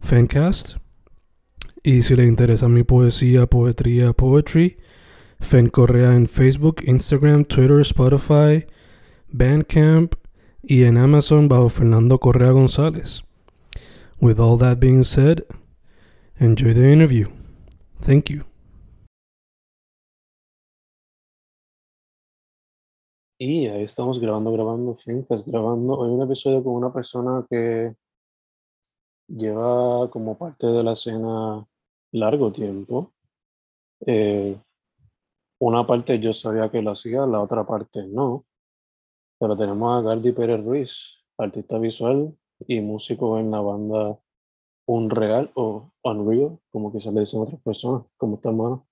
Fancast. Y si le interesa mi poesía, poetría, poetry, Fen Correa en Facebook, Instagram, Twitter, Spotify, Bandcamp y en Amazon bajo Fernando Correa González. With all that being said, enjoy the interview. Thank you. Y ahí estamos grabando, grabando, fincas, grabando. Hoy un episodio con una persona que lleva como parte de la escena largo tiempo. Eh, una parte yo sabía que lo hacía, la otra parte no. Pero tenemos a Gardi Pérez Ruiz, artista visual y músico en la banda Unreal o Unreal, como que se le dicen otras personas. ¿Cómo está, hermano?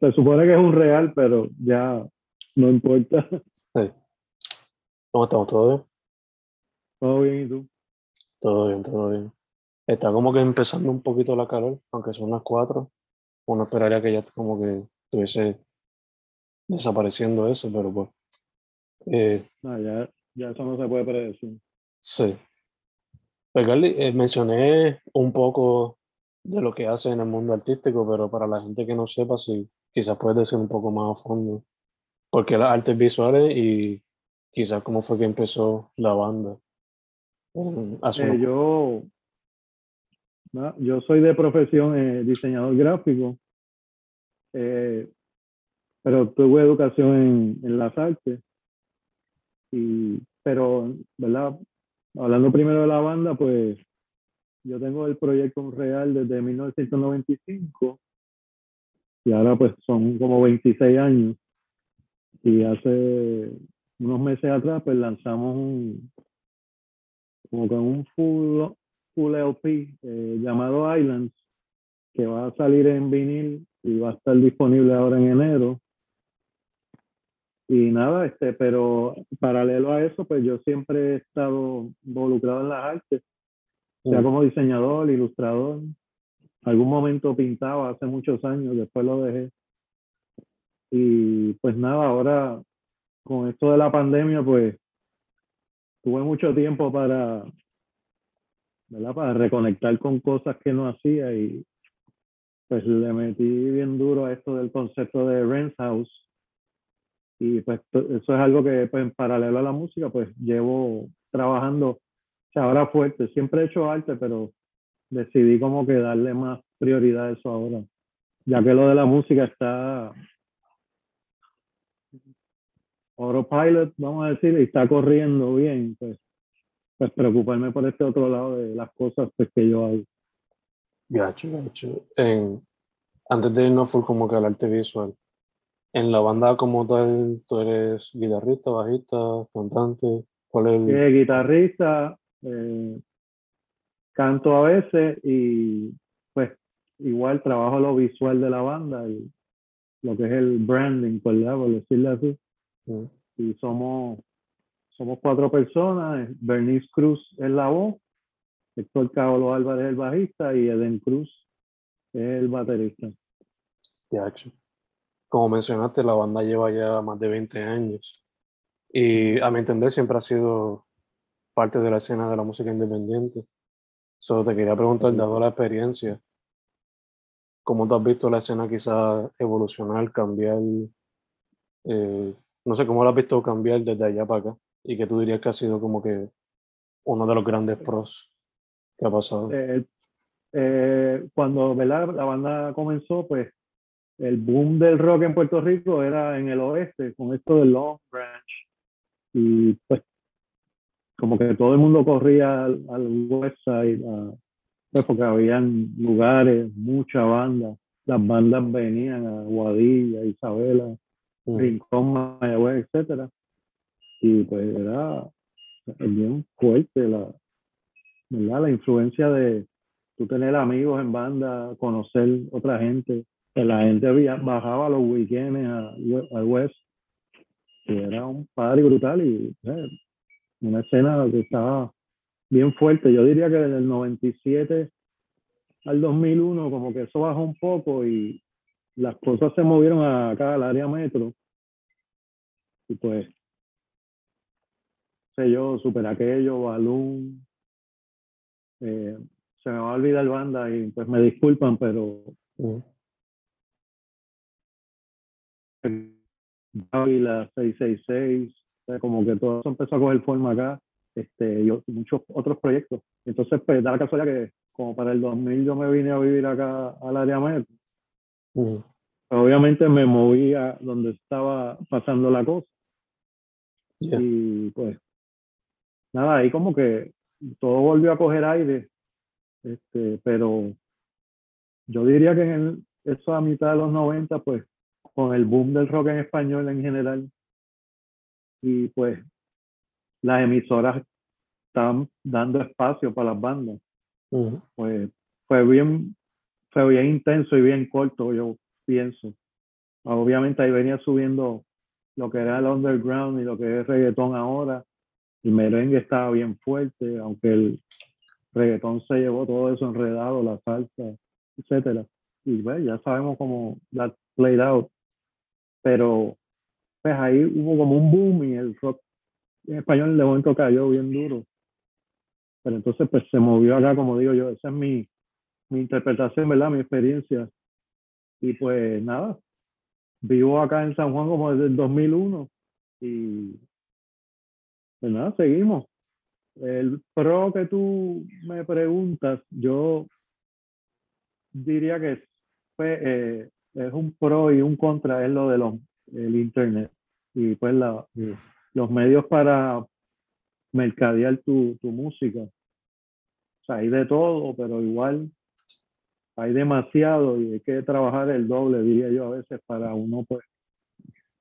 Se supone que es un real, pero ya no importa. Sí. ¿Cómo estamos? ¿Todo bien? Todo bien, ¿y tú? Todo bien, todo bien. Está como que empezando un poquito la calor, aunque son las cuatro. Uno esperaría que ya como que estuviese desapareciendo eso, pero pues. Eh, No, ya, ya eso no se puede predecir. sí. Pues, Carly, eh, mencioné un poco de lo que hace en el mundo artístico, pero para la gente que no sepa, si quizás puedes decir un poco más a fondo. Porque las artes visuales y quizás cómo fue que empezó la banda. Eh, yo, yo soy de profesión eh, diseñador gráfico, eh, pero tuve educación en, en las artes. Y, pero, ¿verdad? Hablando primero de la banda, pues yo tengo el proyecto real desde 1995 y ahora pues son como 26 años. Y hace unos meses atrás pues lanzamos un, como con un full, full LP eh, llamado Islands, que va a salir en vinil y va a estar disponible ahora en enero. Y nada, este, pero paralelo a eso, pues yo siempre he estado involucrado en las artes, sea Mm. como diseñador, ilustrador. Algún momento pintaba hace muchos años, después lo dejé. Y pues nada, ahora con esto de la pandemia, pues tuve mucho tiempo para, ¿verdad? Para reconectar con cosas que no hacía y pues le metí bien duro a esto del concepto de Rent House. Y pues eso es algo que pues, en paralelo a la música pues llevo trabajando, o sea, ahora fuerte. Siempre he hecho arte, pero decidí como que darle más prioridad a eso ahora. Ya que lo de la música está autopilot, vamos a decir, y está corriendo bien, pues, pues preocuparme por este otro lado de las cosas pues, que yo hago. Gacho, gacho. En, antes de irnos full como que al arte visual, en la banda como tal, tú eres guitarrista, bajista, cantante, ¿cuál es el...? Eh, guitarrista, eh, canto a veces y pues igual trabajo lo visual de la banda y lo que es el branding, por, ¿verdad? por decirle así. Y somos, somos cuatro personas, Bernice Cruz es la voz, Héctor Caolo Álvarez el bajista y Eden Cruz es el baterista. gacho. Como mencionaste, la banda lleva ya más de 20 años. Y a mi entender siempre ha sido parte de la escena de la música independiente. Solo te quería preguntar, dado la experiencia, ¿cómo tú has visto la escena quizás evolucionar, cambiar? eh, no sé, ¿cómo la has visto cambiar desde allá para acá? Y que tú dirías que ha sido como que uno de los grandes pros ¿Qué ha pasado? Eh, eh, cuando ¿verdad? la banda comenzó, pues el boom del rock en Puerto Rico era en el oeste, con esto del Long Branch. Y pues como que todo el mundo corría al, west side, pues porque habían lugares, mucha banda. Las bandas venían a Guadilla, Isabela, Rincón, Mayagüez, etcétera. Y pues era bien fuerte la, la influencia de tú tener amigos en banda, conocer otra gente. Que la gente bajaba los weekends al West y era un padre brutal y eh, una escena que estaba bien fuerte. Yo diría que desde el 97 al 2001 como que eso bajó un poco y las cosas se movieron acá al área metro. Y pues, sé yo, Super Aquello, Balloon, eh, se me va a olvidar banda y pues me disculpan, pero... la 666, como que todo eso empezó a coger forma acá, este, y muchos otros proyectos. Entonces, pues da la casualidad que como para el 2000 yo me vine a vivir acá al área metro. Obviamente me movía donde estaba pasando la cosa. Y pues, nada, ahí como que todo volvió a coger aire, este, pero yo diría que en eso a mitad de los 90, pues, con el boom del rock en español en general, y pues las emisoras estaban dando espacio para las bandas. Pues fue bien, fue bien intenso y bien corto, yo pienso. Obviamente ahí venía subiendo lo que era el underground y lo que es reggaetón ahora. El merengue estaba bien fuerte, aunque el reggaetón se llevó todo eso enredado, la salsa, etcétera. Y bueno, ya sabemos cómo that played out. Pero pues ahí hubo como un boom y el rock en español de momento cayó bien duro. Pero entonces pues se movió acá, como digo yo, esa es mi, mi interpretación, ¿verdad? Mi experiencia. Y pues nada, vivo acá en San Juan como desde el 2001 y pues nada, seguimos. El pro que tú me preguntas, yo diría que eh, es un pro y un contra, es lo de los el internet y pues la, los medios para mercadear tu, tu música. O sea, hay de todo, pero igual hay demasiado y hay que trabajar el doble, diría yo a veces, para uno pues,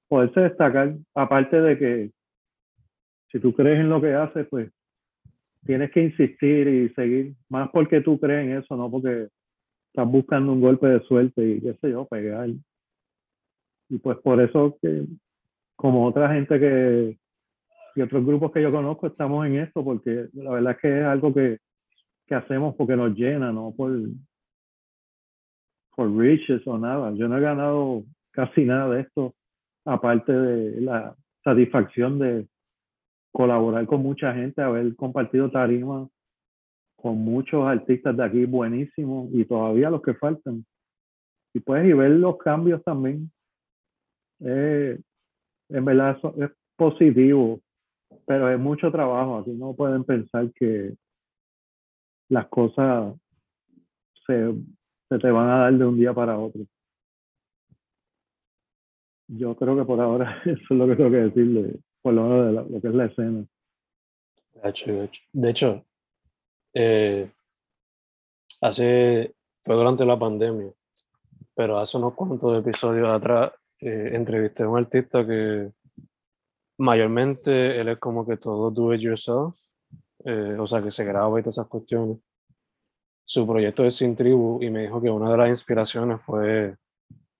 poderse destacar. Aparte de que si tú crees en lo que haces, pues tienes que insistir y seguir, más porque tú crees en eso, no porque estás buscando un golpe de suerte y qué sé yo, pegar. Y pues por eso que, como otra gente que, y otros grupos que yo conozco, estamos en esto, porque la verdad es que es algo que, que hacemos porque nos llena, no por, por riches o nada. Yo no he ganado casi nada de esto, aparte de la satisfacción de colaborar con mucha gente, haber compartido tarima con muchos artistas de aquí buenísimos y todavía los que faltan. Y pues y ver los cambios también eh, en verdad es positivo, pero es mucho trabajo. Aquí no pueden pensar que las cosas se, se te van a dar de un día para otro. Yo creo que por ahora eso es lo que tengo que decirle, por lo menos de lo que es la escena. De hecho, de hecho, eh, hace, fue durante la pandemia, pero hace unos cuantos episodios atrás eh, entrevisté a un artista que mayormente él es como que todo do it yourself, eh, o sea, que se graba y todas esas cuestiones. Su proyecto es Sin Tribu y me dijo que una de las inspiraciones fue,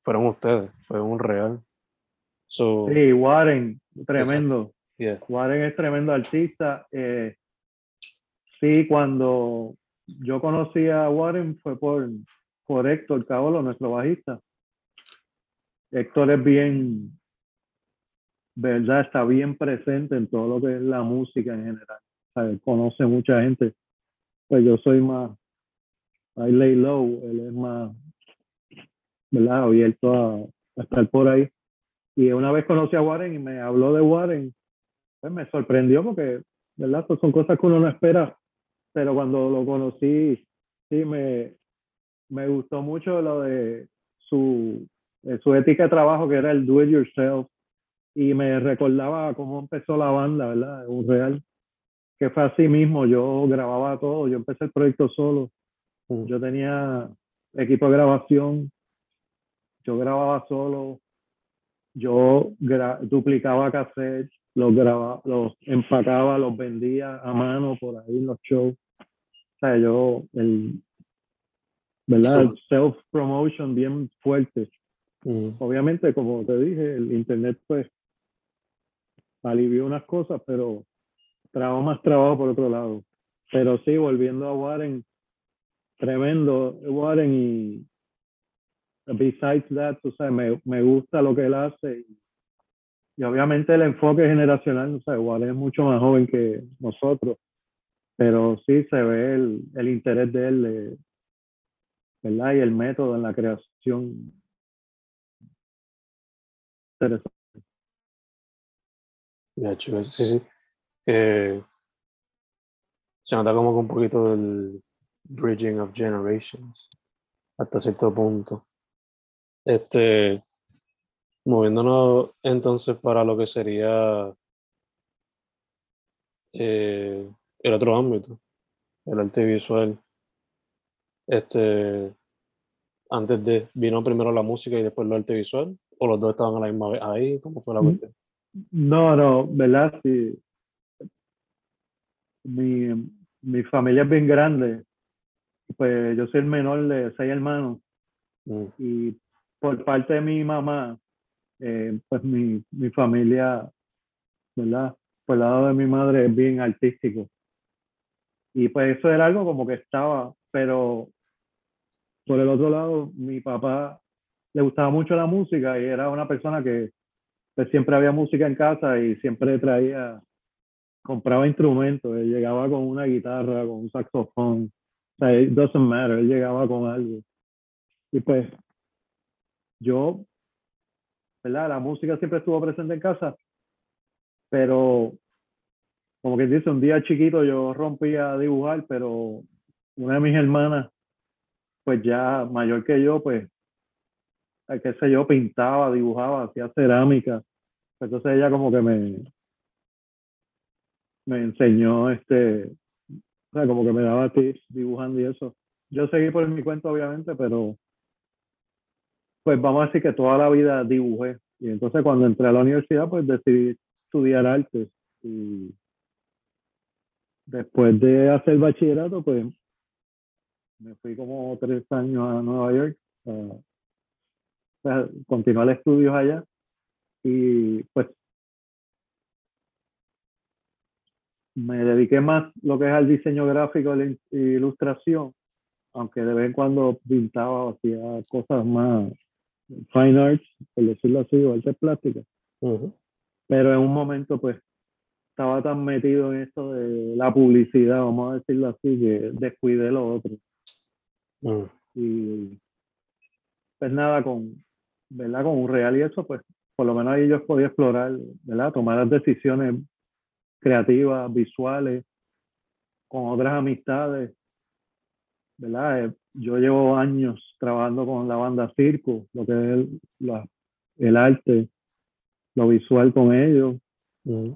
fueron ustedes, fue un real. sí, Warren, tremendo. Warren es tremendo artista. Eh, sí, cuando yo conocí a Warren fue por, por Héctor Caolo, nuestro bajista. Héctor es bien, ¿verdad? Está bien presente en todo lo que es la música en general. conoce mucha gente. Pues yo soy más, I lay low, él es más, ¿verdad? Abierto a, estar por ahí. Y una vez conocí a Warren y me habló de Warren, pues me sorprendió porque, ¿verdad? Pues son cosas que uno no espera pero cuando lo conocí, sí, me, me gustó mucho lo de su, su ética de trabajo, que era el do it yourself, y me recordaba cómo empezó la banda, ¿verdad? Un real, que fue así mismo, yo grababa todo, yo empecé el proyecto solo, Yo tenía equipo de grabación, yo grababa solo, yo gra- duplicaba cassettes, los grababa, los empacaba, los vendía a mano por ahí en los shows. O sea, yo, el, ¿verdad? El self-promotion bien fuerte. Obviamente, como te dije, el internet pues alivió unas cosas, pero trajo más trabajo por otro lado. Pero sí, volviendo a Warren, tremendo Warren y besides that, tú sabes, me, me gusta lo que él hace y, y obviamente el enfoque generacional, no sé, Warren es mucho más joven que nosotros, pero sí se ve el, el interés de él, de- ¿verdad? Y el método en la creación. Interesante. Sí, sí. Eh, se nota como que un poquito del bridging of generations hasta cierto punto. Este, moviéndonos entonces para lo que sería eh, el otro ámbito, el arte visual. Este, antes de, vino primero la música y después el arte visual, o los dos estaban a la misma vez ahí, ¿cómo fue la Mm. cuestión? No, no, ¿verdad? Sí. Mi, mi familia es bien grande. Pues yo soy el menor de seis hermanos Mm, y por parte de mi mamá, eh, pues mi, mi familia, ¿verdad? Por el lado de mi madre es bien artístico. Y pues eso era algo como que estaba, pero por el otro lado, mi papá le gustaba mucho la música y era una persona que pues, siempre había música en casa y siempre traía, compraba instrumentos. Él llegaba con una guitarra, con un saxofón. O sea, it doesn't matter, él llegaba con algo. Y pues yo, ¿verdad? La música siempre estuvo presente en casa, pero como que dice, un día chiquito yo rompí a dibujar, pero una de mis hermanas, pues ya mayor que yo, pues, eh, qué sé yo, pintaba, dibujaba, hacía cerámica. Entonces ella como que me, me enseñó, este, o sea, como que me daba tips dibujando y eso. Yo seguí por mi cuenta, obviamente, pero pues vamos a decir que toda la vida dibujé. Y entonces cuando entré a la universidad, pues decidí estudiar artes. Y después de hacer bachillerato, pues me fui como tres años a Nueva York a continuar estudios allá. Y pues me dediqué más lo que es al diseño gráfico la ilustración, aunque de vez en cuando pintaba o hacía cosas más fine arts, por decirlo así, o artes plásticas. ujú, Pero en un momento, pues, estaba tan metido en esto de la publicidad, vamos a decirlo así, que descuidé lo otro. mm, Y pues nada, con, ¿verdad? Con un real y eso, pues, por lo menos ahí yo podía explorar, ¿verdad? Tomar las decisiones creativas, visuales, con otras amistades, ¿verdad? Eh, Yo llevo años trabajando con la banda Circo, lo que es el, la- el arte, lo visual con ellos, mm,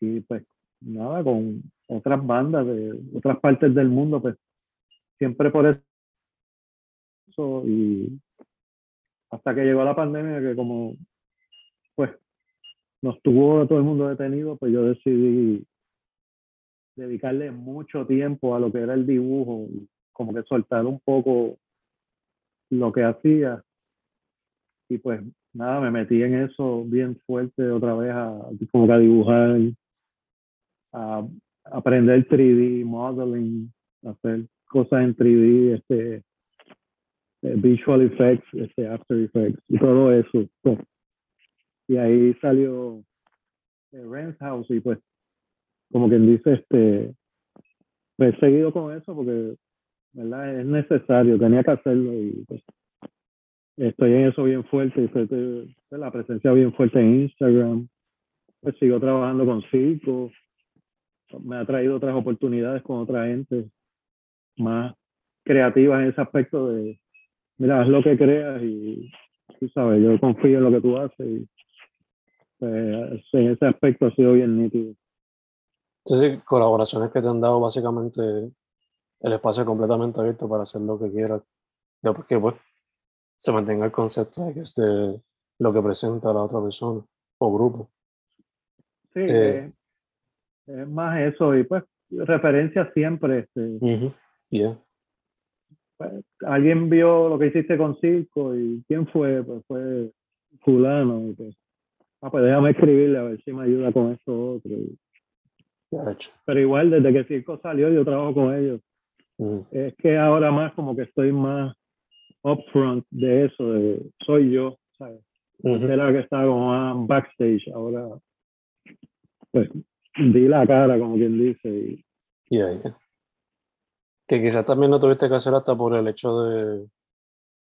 y pues nada, con otras bandas de otras partes del mundo, pues siempre por eso y hasta que llegó la pandemia que como pues nos tuvo todo el mundo detenido, pues yo decidí dedicarle mucho tiempo a lo que era el dibujo, como que soltar un poco lo que hacía y pues nada, me metí en eso bien fuerte otra vez a como que dibujar, a aprender 3D, modeling, hacer cosas en 3D, este, eh, visual effects, este, After Effects y todo eso. Y ahí salió eh, Rens House y pues, como quien dice, este, pues he seguido con eso porque, ¿verdad? Es necesario, tenía que hacerlo y pues estoy en eso bien fuerte, y eh, la presencia bien fuerte en Instagram, pues sigo trabajando con circo, me ha traído otras oportunidades con otra gente más creativas en ese aspecto de, mira, haz lo que creas y tú sabes, yo confío en lo que tú haces y pues, en ese aspecto ha sido bien nítido. Entonces, colaboraciones que te han dado básicamente el espacio completamente abierto para hacer lo que quieras, que pues se mantenga el concepto de que esté lo que presenta la otra persona o grupo. Sí, eh, es más eso y pues referencia siempre. Este, pues, alguien vio lo que hiciste con Circo y quién fue, pues fue fulano. Y pues, ah, pues déjame escribirle a ver si me ayuda con esto otro. Pero igual, desde que Circo salió, yo trabajo con ellos. Es que ahora más como que estoy más upfront de eso, de soy yo, ¿sabes? Era que estaba como más backstage, ahora pues di la cara, como quien dice. Y... Que quizás también no tuviste que hacer hasta por el hecho de,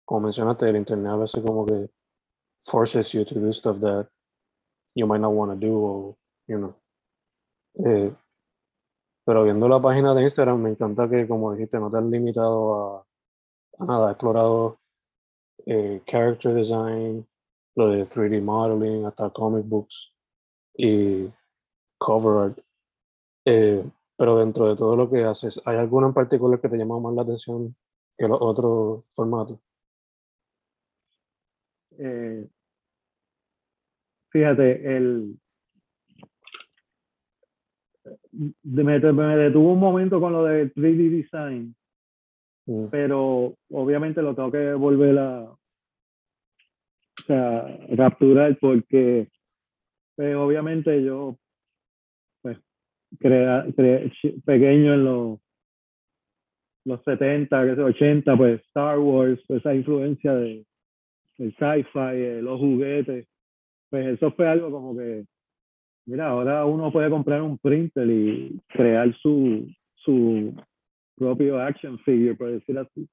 como mencionaste, el internet a veces como que forces you to do stuff that you might not want to do, or, you know. Eh, pero viendo la página de Instagram, me encanta que, como dijiste, no te has limitado a, a nada, has explorado eh, character design, lo de 3D modeling, hasta comic books y cover art. Eh, pero dentro de todo lo que haces, ¿hay alguno en particular que te llama más la atención que los otros formatos? Eh, fíjate, el, me, me, detuvo un momento con lo de 3D design, mm. pero obviamente lo tengo que volver a o sea, capturar porque pues, obviamente yo pues crea, pequeño en los los 70, que 80, pues Star Wars, esa influencia de el sci-fi, los juguetes, pues eso fue algo como que Mira, ahora uno puede comprar un printer y crear su, su propio action figure, por decir así.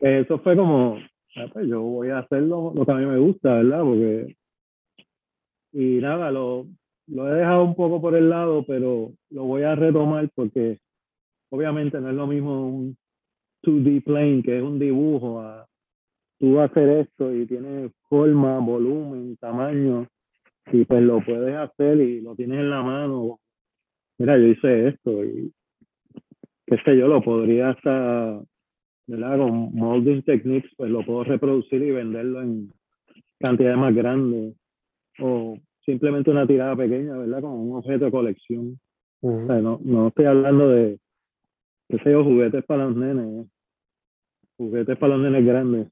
Eso fue como, ah, pues yo voy a hacer lo, que a mí me gusta, ¿verdad? Porque, y nada, lo, lo he dejado un poco por el lado, pero lo voy a retomar porque obviamente no es lo mismo un 2D plane, que es un dibujo, a tú hacer esto y tiene forma, volumen, tamaño y pues lo puedes hacer y lo tienes en la mano. Mira, yo hice esto y qué sé yo, lo podría hasta, ¿verdad? Con molding techniques, pues lo puedo reproducir y venderlo en cantidades más grandes. O simplemente una tirada pequeña, ¿verdad? Como un objeto de colección. o sea, no, no estoy hablando de, qué sé yo, juguetes para los nenes. ¿eh? Juguetes para los nenes grandes.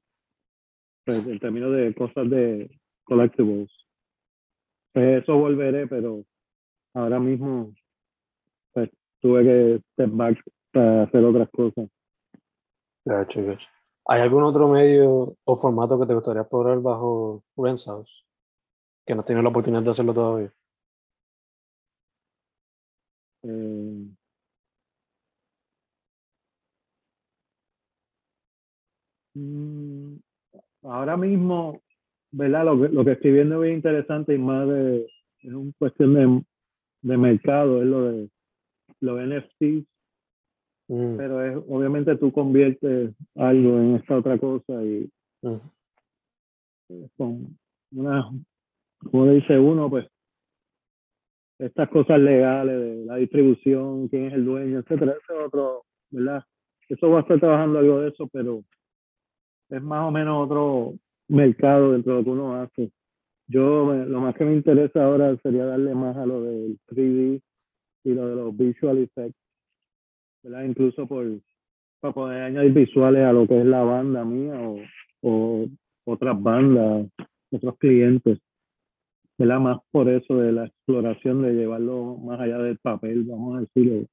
Pues en términos de cosas de collectibles. Pues eso volveré, pero ahora mismo pues tuve que step back para hacer otras cosas. ¿Hay algún otro medio o formato que te gustaría explorar bajo Renshouse? Que no tienes la oportunidad de hacerlo todavía. Eh, mm, ahora mismo ¿verdad? Lo que, lo que estoy viendo es interesante y más de, es una cuestión de, de mercado, es lo de los NFTs. Mm. Pero es, obviamente tú conviertes algo en esta otra cosa y mm. con una, como dice uno, pues estas cosas legales de la distribución, quién es el dueño, etcétera, eso es otro, ¿verdad? Eso va a estar trabajando algo de eso, pero es más o menos otro, mercado dentro de lo que uno hace. Yo lo más que me interesa ahora sería darle más a lo del 3D y lo de los visual effects, ¿verdad? Incluso por, para poder añadir visuales a lo que es la banda mía o, o otras bandas, otros clientes. ¿verdad? Más por eso de la exploración de llevarlo más allá del papel, vamos a decirlo.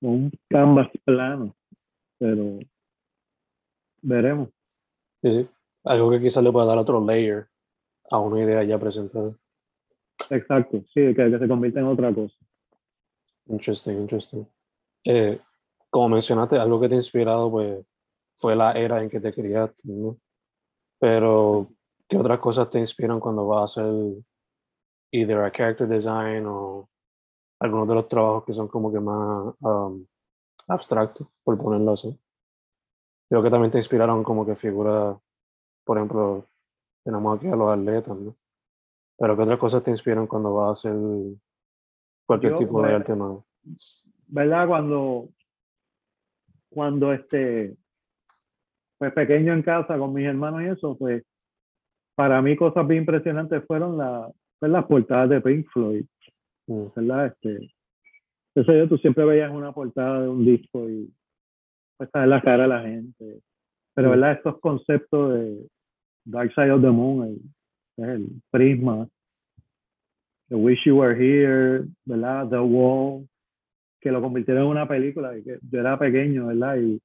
Un canvas plano, pero veremos. Sí, sí. Algo que quizás le pueda dar otro layer a una idea ya presentada. Exacto, sí, que, que se convierta en otra cosa. Interesting, interesting. Eh, como mencionaste, algo que te ha inspirado pues, fue la era en que te criaste, ¿no? Pero, ¿qué otras cosas te inspiran cuando vas a hacer either a character design o algunos de los trabajos que son como que más um, abstractos, por ponerlo así. Creo que también te inspiraron como que figuras, por ejemplo, tenemos aquí a los atletas, ¿no? Pero ¿qué otras cosas te inspiran cuando vas a hacer cualquier Yo, tipo de arte nuevo? ¿verdad? Cuando, cuando este, pues pequeño en casa con mis hermanos y eso, pues para mí cosas bien impresionantes fueron la, pues, las portadas de Pink Floyd, Mm, ¿verdad? Este, sé yo, tú siempre veías una portada de un disco y pues sabes la cara de la gente. Pero. ¿verdad? Estos conceptos de Dark Side of the Moon, el, el prisma, The Wish You Were Here, ¿verdad? The Wall, que lo convirtieron en una película y que yo era pequeño, ¿verdad? Y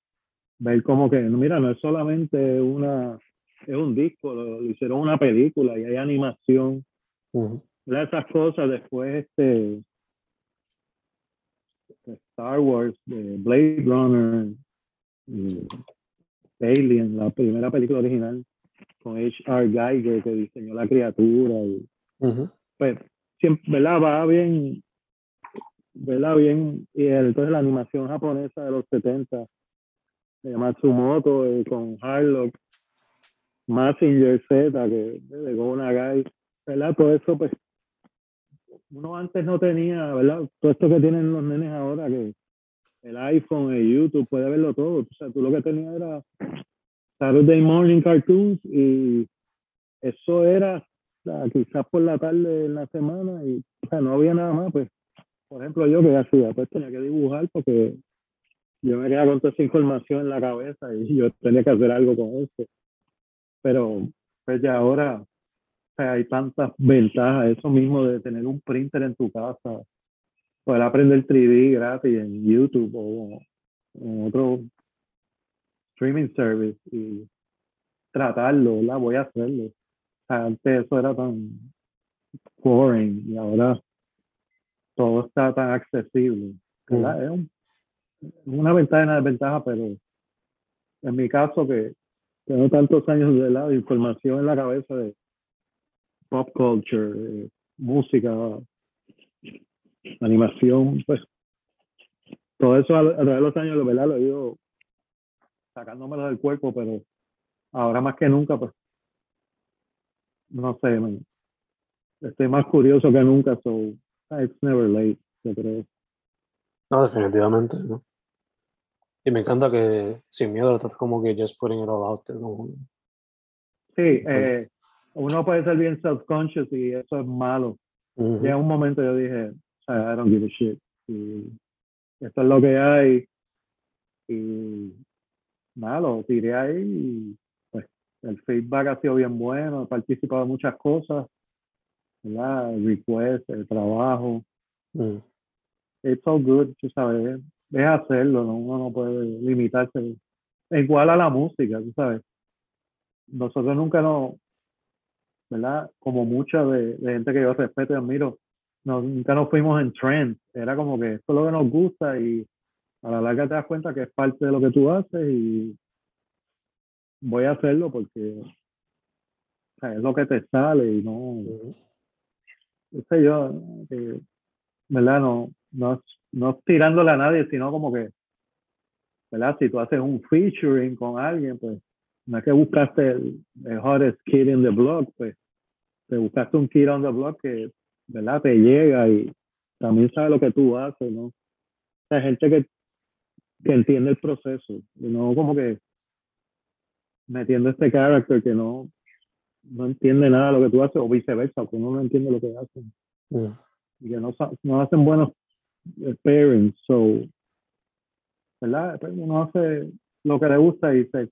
ver como que, mira, no es solamente una, es un disco, lo, lo hicieron una película y hay animación, ¿verdad? Esas cosas, después este, Star Wars, de Blade Runner, Alien, la primera película original, con H.R. Geiger que diseñó la criatura y pues siempre, ¿verdad? Va bien, ¿verdad? Bien, y entonces la animación japonesa de los 70, de Matsumoto eh, con Harlock, Massinger Z, que de Go Nagai, ¿verdad? Todo eso, pues, uno antes no tenía, ¿verdad? Todo esto que tienen los nenes ahora, que el iPhone, el YouTube, puede verlo todo. O sea, tú lo que tenías era Saturday Morning Cartoons y eso era quizás por la tarde en la semana y o sea, no había nada más, pues, por ejemplo, yo que hacía, pues tenía que dibujar porque yo me quedaba con toda esa información en la cabeza y yo tenía que hacer algo con eso. Pero, pues ya ahora, o sea, hay tantas ventajas, eso mismo de tener un printer en tu casa, poder aprender 3D gratis en YouTube o en otro streaming service y tratarlo, ¿verdad? Voy a hacerlo. O sea, antes eso era tan boring y ahora todo está tan accesible. ¿verdad? Es un- una ventaja y una desventaja, pero en mi caso que tengo tantos años de, la, de información en la cabeza de pop culture, eh, música, animación, pues todo eso a, lo- a través de los años, ¿verdad? Lo he ido sacándomelo del cuerpo, pero ahora más que nunca, pues no sé, man, estoy más curioso que nunca, so it's never late, yo creo. No, definitivamente, ¿no? Y me encanta que sin miedo estás como que just putting it all out there, ¿no? Sí, eh, uno puede ser bien self-conscious y eso es malo. Ujú, Llega un momento yo dije, I don't give a shit. Y esto es lo que hay. Y nada, lo tiré ahí y pues el feedback ha sido bien bueno. He participado en muchas cosas, ¿verdad? El request, el trabajo. ujú. It's all good, tú sabes. Es hacerlo, ¿no? uno no puede limitarse. Igual a la música, tú sabes. Nosotros nunca nos, ¿verdad? Como mucha de, de gente que yo respeto y admiro, no, nunca nos fuimos en trend. Era como que esto es lo que nos gusta y a la larga te das cuenta que es parte de lo que tú haces y voy a hacerlo porque o sea, es lo que te sale y no, qué sé yo, que, ¿verdad? No, no, no tirándole a nadie, sino como que, ¿verdad? Si tú haces un featuring con alguien, pues no es que buscaste el, el hottest kid in the block, pues te buscaste un kid on the block que, ¿verdad? Te llega y también sabe lo que tú haces, ¿no? Sea, gente que, que entiende el proceso, y no como que metiendo este character que no, no entiende nada de lo que tú haces, o viceversa, que uno no entiende lo que hacen Ujú. y que no, no hacen buenos parents, so, ¿verdad? Pues uno hace lo que le gusta y se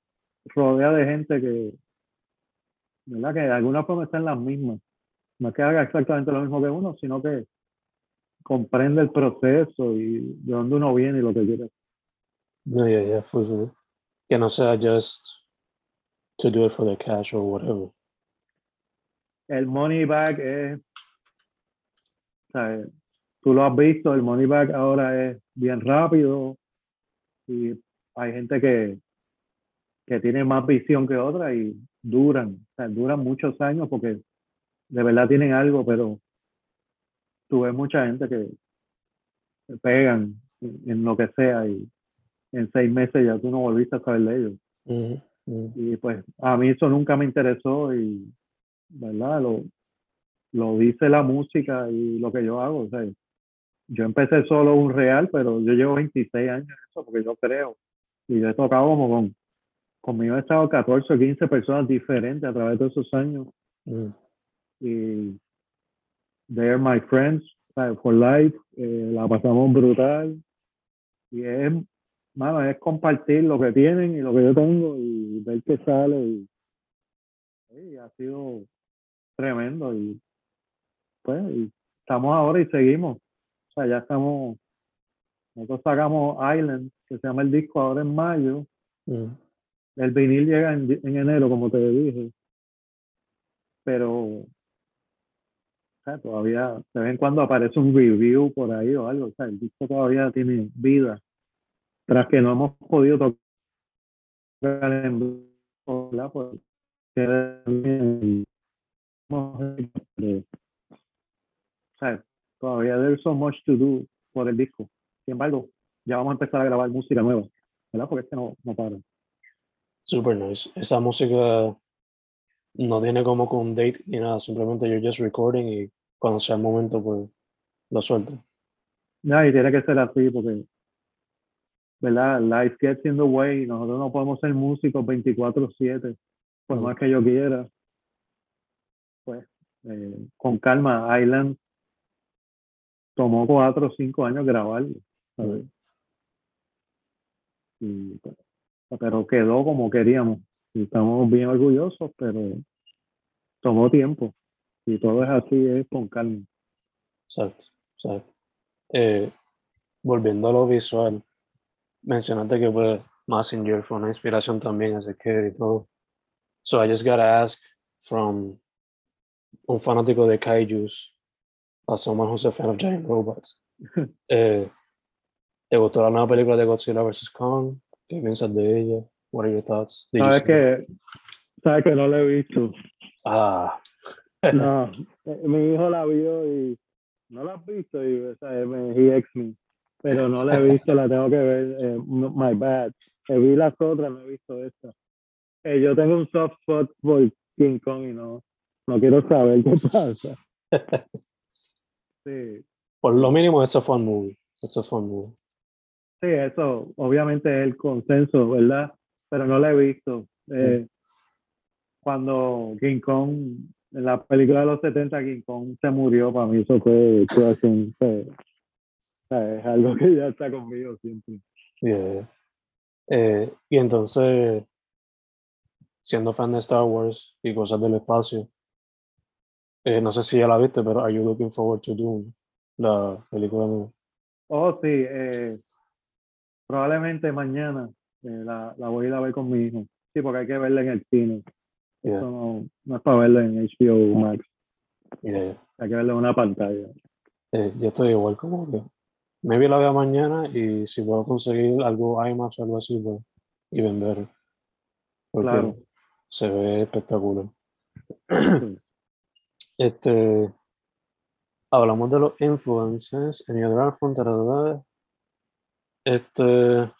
rodea de gente que, ¿verdad? Que de alguna forma está en las mismas. No es que haga exactamente lo mismo que uno, sino que comprende el proceso y de dónde uno viene y lo que quiere. No, yeah, yeah, for sure. Que no sea just to do it for the cash or whatever. El money bag es, sea, tú lo has visto, el money bag ahora es bien rápido y hay gente que, que tiene más visión que otra y duran, o sea, duran muchos años porque de verdad tienen algo, pero tú ves mucha gente que pegan en lo que sea y en seis meses ya tú no volviste a saber de ellos. Y pues a mí eso nunca me interesó y, ¿verdad? Lo, lo dice la música y lo que yo hago. O sea, yo empecé solo un real, pero yo llevo 26 años en eso porque yo creo. Y yo he tocado como con, conmigo he estado 14 o 15 personas diferentes a través de esos años. Y they're my friends for life. Eh, la pasamos brutal. Y es, mano, es compartir lo que tienen y lo que yo tengo y ver qué sale. Y, y ha sido tremendo. Y pues y estamos ahora y seguimos. O sea, ya estamos. Nosotros sacamos Island, que se llama el disco ahora en mayo. El vinil llega en, en enero, como te dije. Pero todavía de vez en cuando aparece un review por ahí o algo, o sea, el disco todavía tiene vida, tras que no hemos podido tocar en la pues, o sea, todavía there's so much to do por el disco. Sin embargo, ya vamos a empezar a grabar música nueva, ¿verdad? Porque este no, no para. Super nice. Esa música no tiene como con un date ni nada, simplemente yo just recording y cuando sea el momento, pues lo suelto. No, y tiene que ser así porque, ¿verdad? Life gets in the way. Nosotros no podemos ser músicos 24-7, por más que yo quiera. Pues, eh, con calma, Island tomó cuatro o cinco años grabarlo. Y, pues, pero quedó como queríamos. Y estamos bien orgullosos, pero tomó tiempo. Y todo es así, es con calma. Exacto, exacto. Eh, volviendo a lo visual, mencionaste que pues Messenger fue una inspiración también ese que y todo. So I just gotta ask from un fanático de kaijus a someone who's a fan of giant robots. eh, ¿Te gustó la nueva película de Godzilla vs. Kong? ¿Qué piensas de ella? What are your thoughts? Sabes que, sabes que no la he visto. Ah, no, eh, mi hijo la vio y no la has visto y o sea, he ex me, pero no la he visto, la tengo que ver. Eh, my bad. Eh, vi las otras, no he visto esta. Eh, yo tengo un soft spot por King Kong y no, no quiero saber qué pasa. Sí. Por lo mínimo, es un fun movie. Es un fun movie. Sí, eso obviamente es el consenso, ¿verdad? Pero no la he visto. Eh, cuando King Kong en la película de los 70 King Kong se murió, para mí eso fue, es algo que ya está conmigo siempre. Eh, y entonces, siendo fan de Star Wars y cosas del espacio, eh, no sé si ya la viste, pero Are You Looking Forward to Doom? La película nueva. Oh, sí. Eh, probablemente mañana la, la voy a ir a ver con mi hijo. Sí, porque hay que verla en el cine no, es para verlo en HBO Max. Hay que verlo en una pantalla. Eh, yo estoy igual como que. Me vi la veo mañana y si puedo conseguir algo IMAX o algo así, pues, y vender. Porque claro. se ve espectacular. este. Hablamos de los influencers en el Este.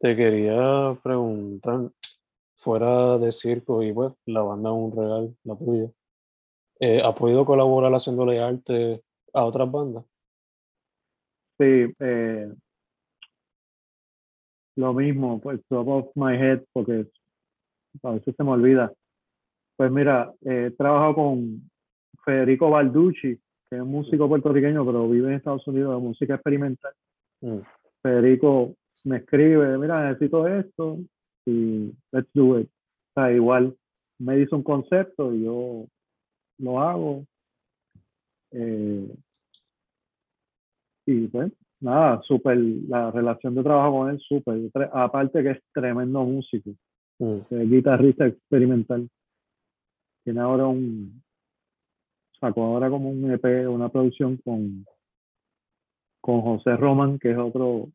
Te quería preguntar, fuera de circo y pues la banda Un Real, la tuya, eh, ¿has podido colaborar haciéndole arte a otras bandas? Sí, eh, lo mismo, pues top of my head, porque a veces se me olvida. Pues mira, he trabajado con Federico Balducci, que es músico puertorriqueño, pero vive en Estados Unidos de música experimental. Mm. Federico me escribe, mira, necesito esto, y let's do it. O sea, igual me dice un concepto y yo lo hago. Eh, y pues, nada, súper, la relación de trabajo con él, súper. Aparte que es tremendo músico, mm. es guitarrista experimental. Tiene ahora un, sacó ahora como un EP, una producción con, con José Roman, que es otro,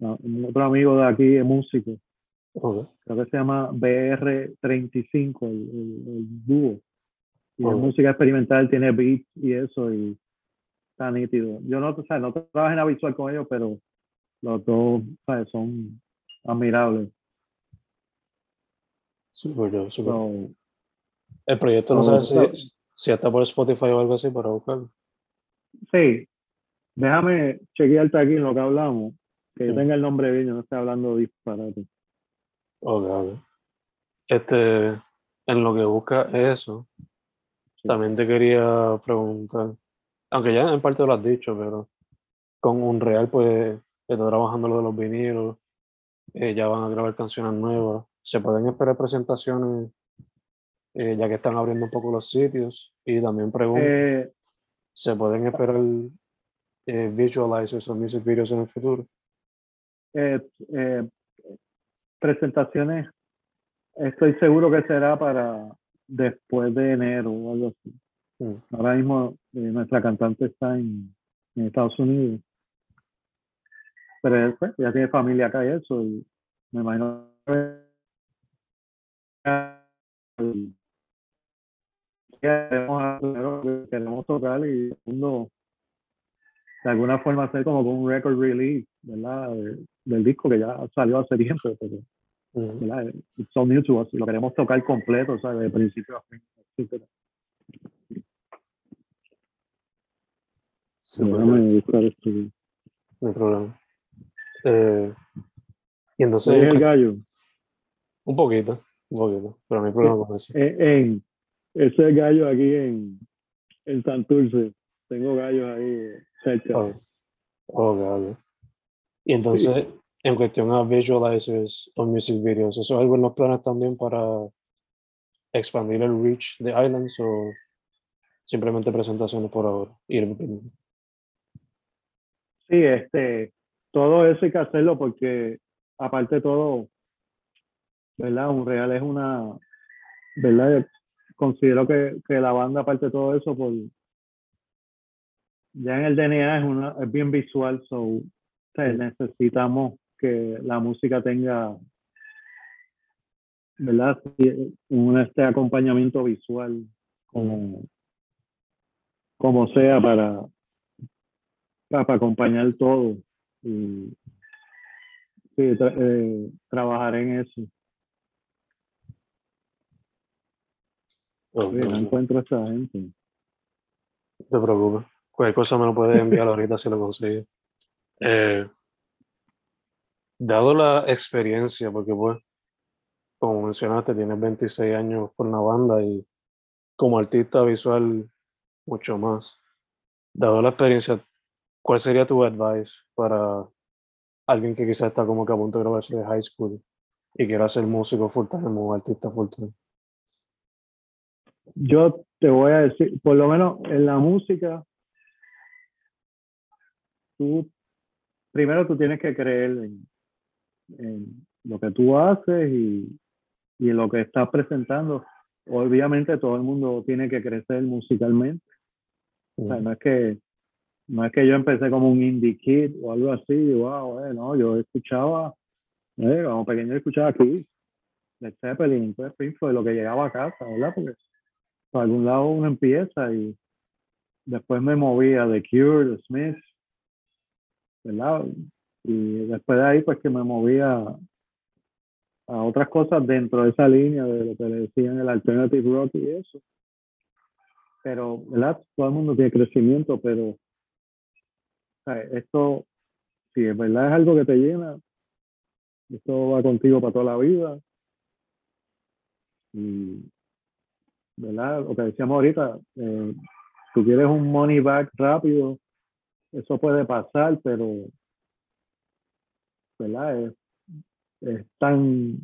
otro amigo de aquí, de músico. Creo que se llama BR35, el, el, dúo. Y música experimental, tiene beats y eso. Y está nítido. Yo no, o sea, no trabajo en la visual con ellos, pero los dos ¿sabes? son admirables. Súper, yo, súper. So, El proyecto no so- sabes si, si está por Spotify o algo así para buscarlo. sí, déjame chequearte aquí en lo que hablamos, que yo tenga el nombre bien, yo no estoy hablando disparate. Ok, ok. Este, en lo que busca eso, Sí. también te quería preguntar, aunque ya en parte lo has dicho, pero con Unreal pues está trabajando lo de los vinilos, eh, ya van a grabar canciones nuevas, se pueden esperar presentaciones eh, ya que están abriendo un poco los sitios y también pregunto, Eh, ¿se pueden esperar visualizers o music videos en el futuro? Eh, eh, presentaciones, estoy seguro que será para después de enero o algo así. Mm. Ahora mismo eh, nuestra cantante está en, en Estados Unidos. Pero pues, ya tiene familia acá y eso, y me imagino que queremos, tocar y segundo, de alguna forma hacer como un record release, ¿verdad? De- del disco que ya salió hace tiempo, pero. ¿verdad? It's so new to us, y lo queremos tocar completo, ¿sabes? De principio a fin. etcétera. Súper. Déjame buscar esto. No hay problema. Eh, y entonces, el gallo. un poquito, un poquito, pero no hay problema con eso. En, en- ese gallo aquí en, en Santurce. Tengo gallos ahí cerca. Ok, ok, ok. Y entonces, en cuestión a visualizers o music videos, ¿eso es algo en los planes también para expandir el reach de Islands o simplemente presentaciones por ahora? Ir- Sí, este, todo eso hay que hacerlo porque, aparte de todo, ¿verdad? Un real es una, ¿verdad? Considero que, que la banda, aparte de todo eso, por ya en el DNA es, una, es bien visual, so, o sea, Sí. necesitamos que la música tenga, ¿verdad? Sí, Un este acompañamiento visual, como, como sea, para, para, acompañar todo. Y sí, tra- eh, trabajar en eso. Oye, no no encuentro a esta gente. te preocupes. Cualquier cosa me lo puedes enviar ahorita si lo consigues. Eh, dado la experiencia, porque pues, como mencionaste, tienes 26 años con la banda y como artista visual mucho más. Dado la experiencia, ¿cuál sería tu advice para alguien que quizás está como que a punto de graduarse de high school y quiera ser músico full time o artista full time? Yo te voy a decir, por lo menos en la música, tú, primero tú tienes que creer en, lo que tú haces y, y en lo que estás presentando. Obviamente todo el mundo tiene que crecer musicalmente. O no es que no es que yo empecé como un indie kid o algo así, wow, eh, no, yo escuchaba, eh, como pequeño escuchaba aquí, Led Zeppelin, pues, Floyd, lo que llegaba a casa, ¿verdad? Porque por algún lado uno empieza y después me movía de Cure, de Smith, ¿verdad? Y después de ahí, pues que me movía a otras cosas dentro de esa línea de lo que le decían el alternative rock y eso. Pero, ¿verdad? Todo el mundo tiene crecimiento, pero esto, si es verdad es algo que te llena, esto va contigo para toda la vida. Y, ¿verdad? Lo que decíamos ahorita, eh, tú quieres un money back rápido, eso puede pasar, pero, ¿verdad? Es, tan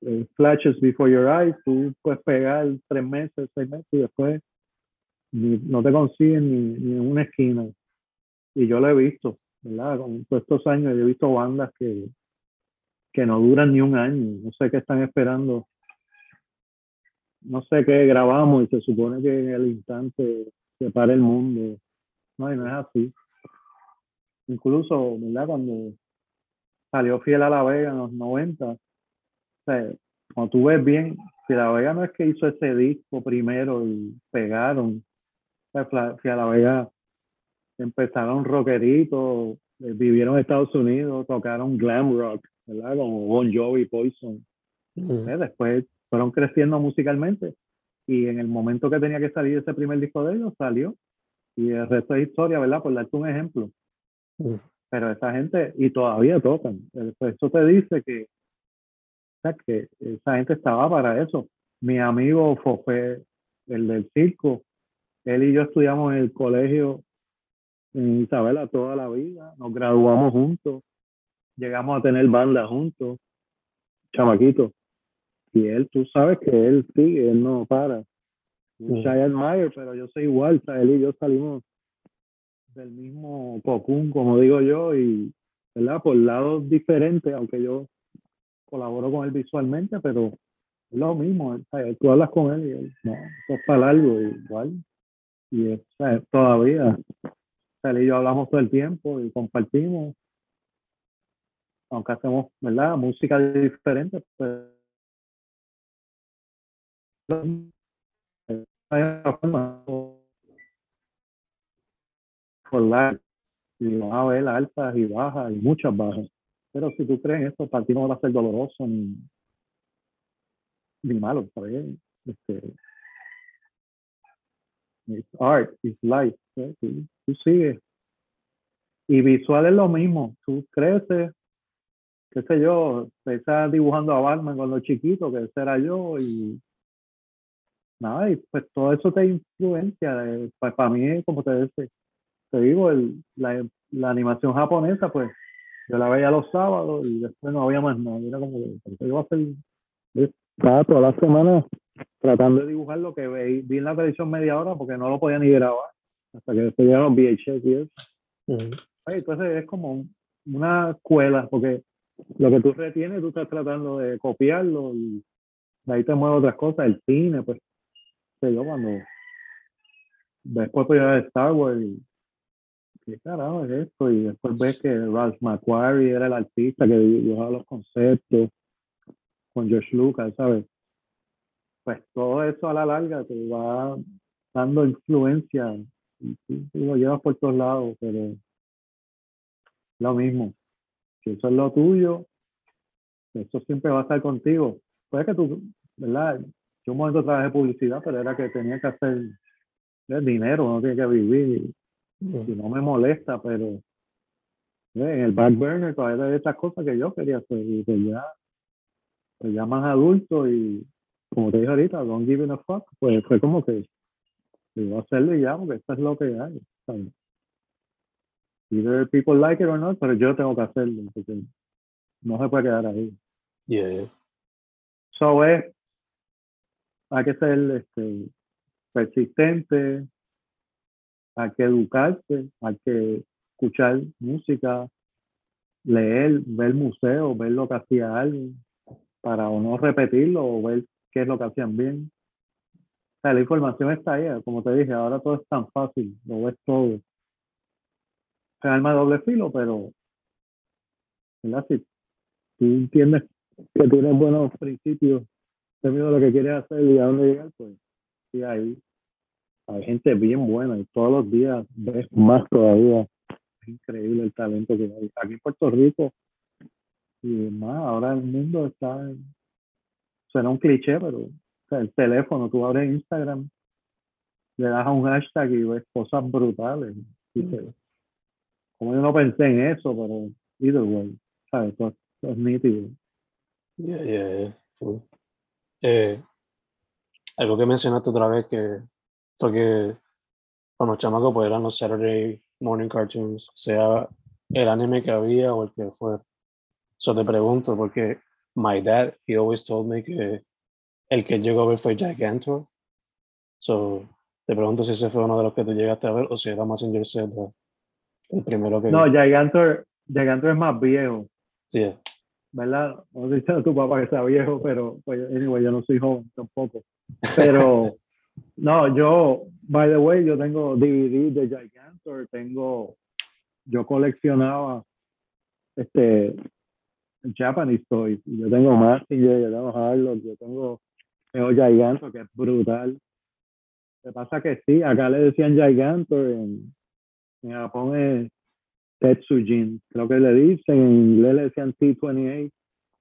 eh, flashes before your eyes, tú puedes pegar tres meses, seis meses y después no te consiguen ni, ni en una esquina. Y yo lo he visto, ¿verdad? Con todos estos años yo he visto bandas que, que no duran ni un año, no sé qué están esperando. No sé qué grabamos y se supone que en el instante se para el mundo. No, y no es así. Incluso, ¿verdad? Cuando salió Fiel a la Vega en los 90, o sea, cuando tú ves bien, si la Vega no es que hizo ese disco primero y pegaron, o sea, Fiel a la Vega empezaron rockeritos, eh, vivieron en Estados Unidos, tocaron glam rock, ¿verdad? Como Bon Jovi, Poison. Mm. ¿eh? Después fueron creciendo musicalmente y en el momento que tenía que salir ese primer disco de ellos, salió. Y el resto es historia, ¿verdad? Por darte un ejemplo. Mm. Pero esa gente, y todavía tocan. Eh, Pues eso te dice que, o sea, que esa gente estaba para eso. Mi amigo Fofé, el del circo, él y yo estudiamos en el colegio en Isabela toda la vida, nos graduamos juntos, llegamos a tener banda juntos, chamaquito. Y él, tú sabes que él sigue, él no para. Mm. I admire, pero yo soy igual, o sea, él y yo salimos del mismo cocún, como digo yo, y, ¿verdad? Por lados diferentes, aunque yo colaboro con él visualmente, pero es lo mismo, o sea, tú hablas con él y él, no, es para largo, igual. Y o sea, todavía, él y yo hablamos todo el tiempo y compartimos, aunque hacemos, ¿verdad? Música diferente, pues una forma por y van a ver altas y bajas y muchas bajas. Pero si tú crees en esto, para ti no va a ser doloroso ni, ni malo. Este, it's art, it's life. Tú, tú sigues. Y visual es lo mismo. Tú creces, qué sé yo, te estás dibujando a Batman cuando chiquito, que ese era yo, y nada, y pues todo eso te influencia. eh, Pues para mí, como te digo, el, la, la animación japonesa, pues yo la veía los sábados y después no había más nada. Era como, que, ¿por qué yo hacer? Estaba toda la semana tratando de dibujar lo que vi, vi en la televisión media hora porque no lo podía ni grabar. Hasta que después llegaron VHS y eso. Ay, Entonces es como un- una escuela, porque lo que tú retienes, tú estás tratando de copiarlo y de ahí te mueven otras cosas. El cine, pues, yo, cuando después pues ya de Star Wars y qué carajo es esto y después ves que Ralph McQuarrie era el artista que dibujaba los conceptos con George Lucas, ¿sabes? Pues todo eso a la larga te va dando influencia y tú lo llevas por todos lados, pero lo mismo. Si eso es lo tuyo, eso siempre va a estar contigo. Puede que tú, ¿verdad? Yo un momento trabajé publicidad, pero era que tenía que hacer dinero, no tiene que vivir. Mm. Y no me molesta, pero en el back burner todavía hay estas cosas que yo quería hacer. Y pues ya, pues ya más adulto y como te dije ahorita, don't give a fuck, pues fue como que iba a hacerlo ya, porque esto es lo que hay. ¿sabes? Either people like it or not, pero yo tengo que hacerlo, porque no se puede quedar ahí. Yeah, yeah. So es, hay que ser este, persistente, hay que educarse, hay que escuchar música, leer, ver museos, ver lo que hacía alguien, para o no repetirlo o ver qué es lo que hacían bien. La información está ahí, como te dije, ahora todo es tan fácil, lo ves todo. Es un arma doble filo, pero ¿verdad? si tú entiendes que tienes buenos principios, tenido lo que quieres hacer y a dónde llegar, pues sí, ahí hay gente bien buena y todos los días ves más todavía. Es increíble el talento que hay. Aquí en Puerto Rico y más, ahora el mundo está, en- suena un cliché, pero o sea, el teléfono, tú abres Instagram, le das a un hashtag y ves cosas brutales. Y te- como yo no pensé en eso, pero either way, ¿sabes? Todo, todo es nítido. Yeah, yeah, yeah. Eh, algo que mencionaste otra vez que fue que cuando chamaco pues eran los Saturday morning cartoons, sea el anime que había o el que fuera. So te pregunto porque my dad, he always told me que el que llegó a ver fue Gigantor. So te pregunto si ese fue uno de los que tú llegaste a ver o si era Mazinger Z el primero que No, vi. Gigantor, Gigantor es más viejo, Sí, yeah. ¿Verdad? No sé si a tu papá que sea viejo, pero pues, anyway, yo no soy joven tampoco. Pero, no, yo, by the way, yo tengo DVD de Gigantor, tengo, yo coleccionaba este Japanese toys. Yo tengo Massinger, yo tengo Harlock, yo tengo, tengo Gigantor, que es brutal. Lo que pasa que sí, acá le decían Gigantor en, En Japón es Tetsujin, creo que le dicen, en inglés le decían T28.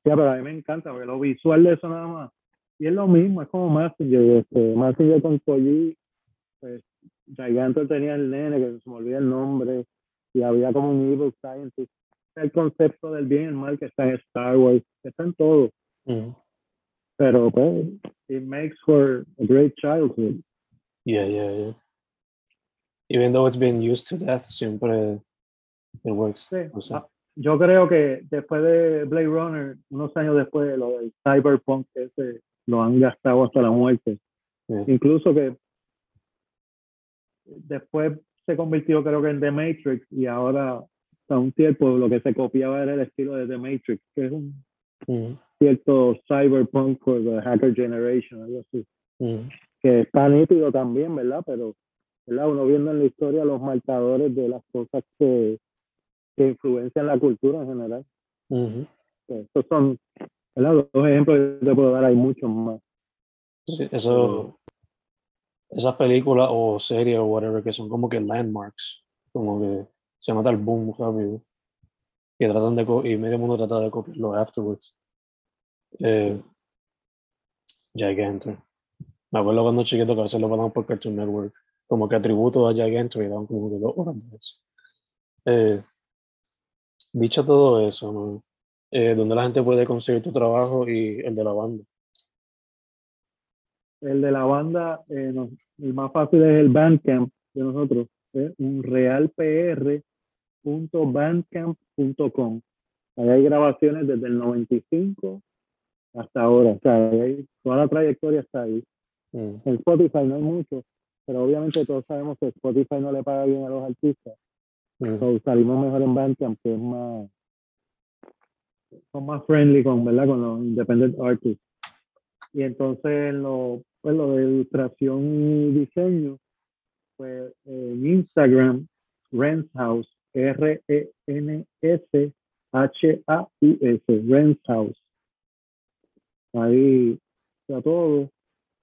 Ya, pero a mí me encanta, porque lo visual de eso nada más. Y es lo mismo, es como Massinger, este, Massinger con Koji, pues Gigantor tenía el nene, que se me olvida el nombre, y había como un evil scientist. El concepto del bien y el mal que está en Star Wars, que está en todo. Mm. Pero pues, it makes for a great childhood. Yeah, yeah, yeah. Even though it's been used to death, siempre it works. Sí. O sea, Ah, Yo creo que después de Blade Runner, unos años después, lo del cyberpunk, ese lo han gastado hasta la muerte. Incluso que después se convirtió creo que en The Matrix y ahora a un tiempo lo que se copiaba era el estilo de The Matrix, que es un mm, cierto cyberpunk for the hacker generation, algo así. mm, que está nítido también, ¿verdad? Pero, ¿verdad? Uno viendo en la historia los marcadores de las cosas que, que influencian la cultura en general. mhm. Que Estos son, ¿verdad? Los dos ejemplos que te puedo dar, hay muchos más. Sí, eso, esas películas o series o whatever que son como que landmarks, como que se nota el boom rápido y tratan de y medio mundo trata de copiarlo afterwards. Eh, Gigantor. Me acuerdo cuando chiquito que a veces lo pasaban por Cartoon Network, como que atributo a Gigantor y daban como que dos horas de eso. Eh, dicho todo eso. Eh, ¿dónde la gente puede conseguir tu trabajo y el de la banda? El de la banda, eh, no, el más fácil es el Bandcamp de nosotros, es un realpr.bandcamp.com. Ahí hay grabaciones desde el 95 hasta ahora. O sea, hay- toda la trayectoria está ahí. Mm, En Spotify no hay mucho, pero obviamente todos sabemos que Spotify no le paga bien a los artistas. So, salimos mejor en Bandcamp, que es más, son más friendly con, ¿verdad? con los independent artists. Y entonces en lo, pues, lo de ilustración y diseño, pues en Instagram, Rents House, R-E-N-S-H-A-U-S, Rents House. Ahí está todo.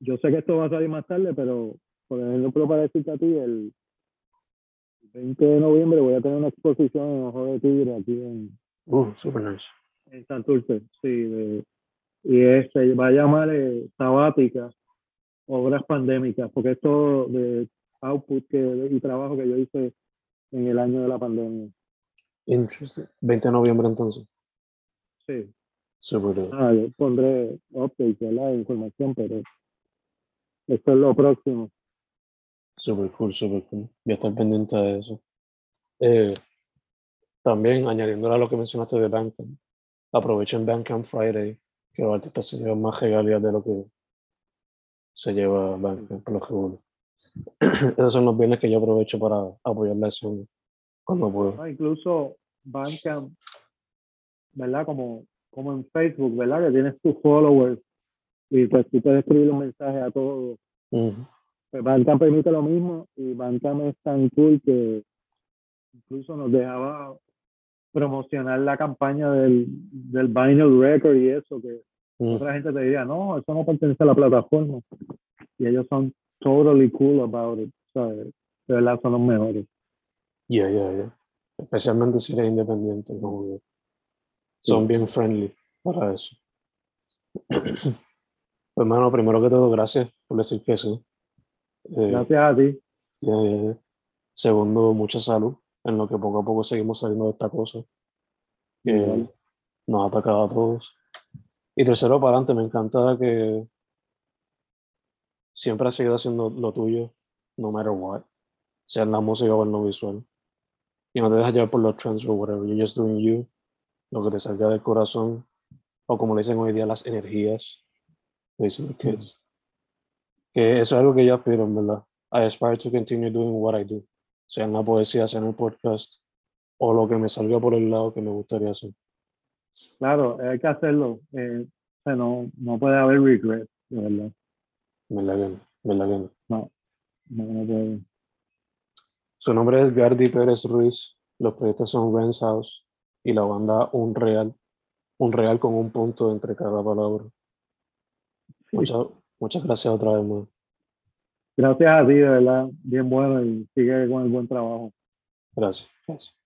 Yo sé que esto va a salir más tarde, pero por ejemplo, para decirte a ti, el 20 de noviembre voy a tener una exposición en Ojo de Tigre aquí en, Uh, super nice. en Santurce. Sí, de- y es- se va a llamar eh, Sabática, Obras Pandémicas, porque es todo de output que, y trabajo que yo hice en el año de la pandemia. Interesting. 20 de noviembre entonces. Sí. Super. Ah, yo pondré updates, ¿verdad? información, pero esto es lo próximo. Super cool, super cool. Voy a estar pendiente de eso. Eh, también añadiéndole a lo que mencionaste de Bandcamp, aprovechen Bandcamp Friday, que los artistas se llevan más regalías de lo que se lleva Bandcamp por lo regular. Esos son los bienes que yo aprovecho para apoyar la escena cuando puedo. Ah, incluso Bandcamp, ¿verdad? Como, como en Facebook, ¿verdad? Que tienes tus followers y pues tú puedes escribir un mensaje a todos. Pues Bandcamp permite lo mismo y Bandcamp es tan cool que incluso nos dejaba promocionar la campaña del, del vinyl record y eso, que Mm, otra gente te diría, no, eso no pertenece a la plataforma. Y ellos son totally cool about it, ¿sabes? De verdad son los mejores. Yeah, yeah, yeah. Especialmente si eres independiente, como son bien friendly para eso. Pues, hermano, primero que todo, gracias por decir que sí. Eh, Gracias a ti. ya. Segundo, mucha salud, en lo que poco a poco seguimos saliendo de esta cosa que nos ha atacado a todos. Y tercero, para adelante, me encanta que siempre has seguido haciendo lo tuyo, no matter what, sea en la música o en lo visual. Y no te dejas llevar por los trends o whatever, you're just doing you, lo que te salga del corazón, o como le dicen hoy día, las energías. le dicen los kids. Que eso es algo que yo aspiro, en verdad. I aspire to continue doing what I do, sea en la poesía, sea en el podcast, o lo que me salga por el lado que me gustaría hacer. Claro, hay que hacerlo. Eh, no, no puede haber regret, de verdad. ¿Verdad que no? ¿Verdad que no? No, no, no puede. Su nombre es Gardi Pérez Ruiz, los proyectos son Rens House y la banda Un Real, un real con un punto entre cada palabra. Muchas, muchas gracias otra vez, man. Gracias a ti, de verdad. Bien bueno y sigue con el buen trabajo. Gracias. gracias.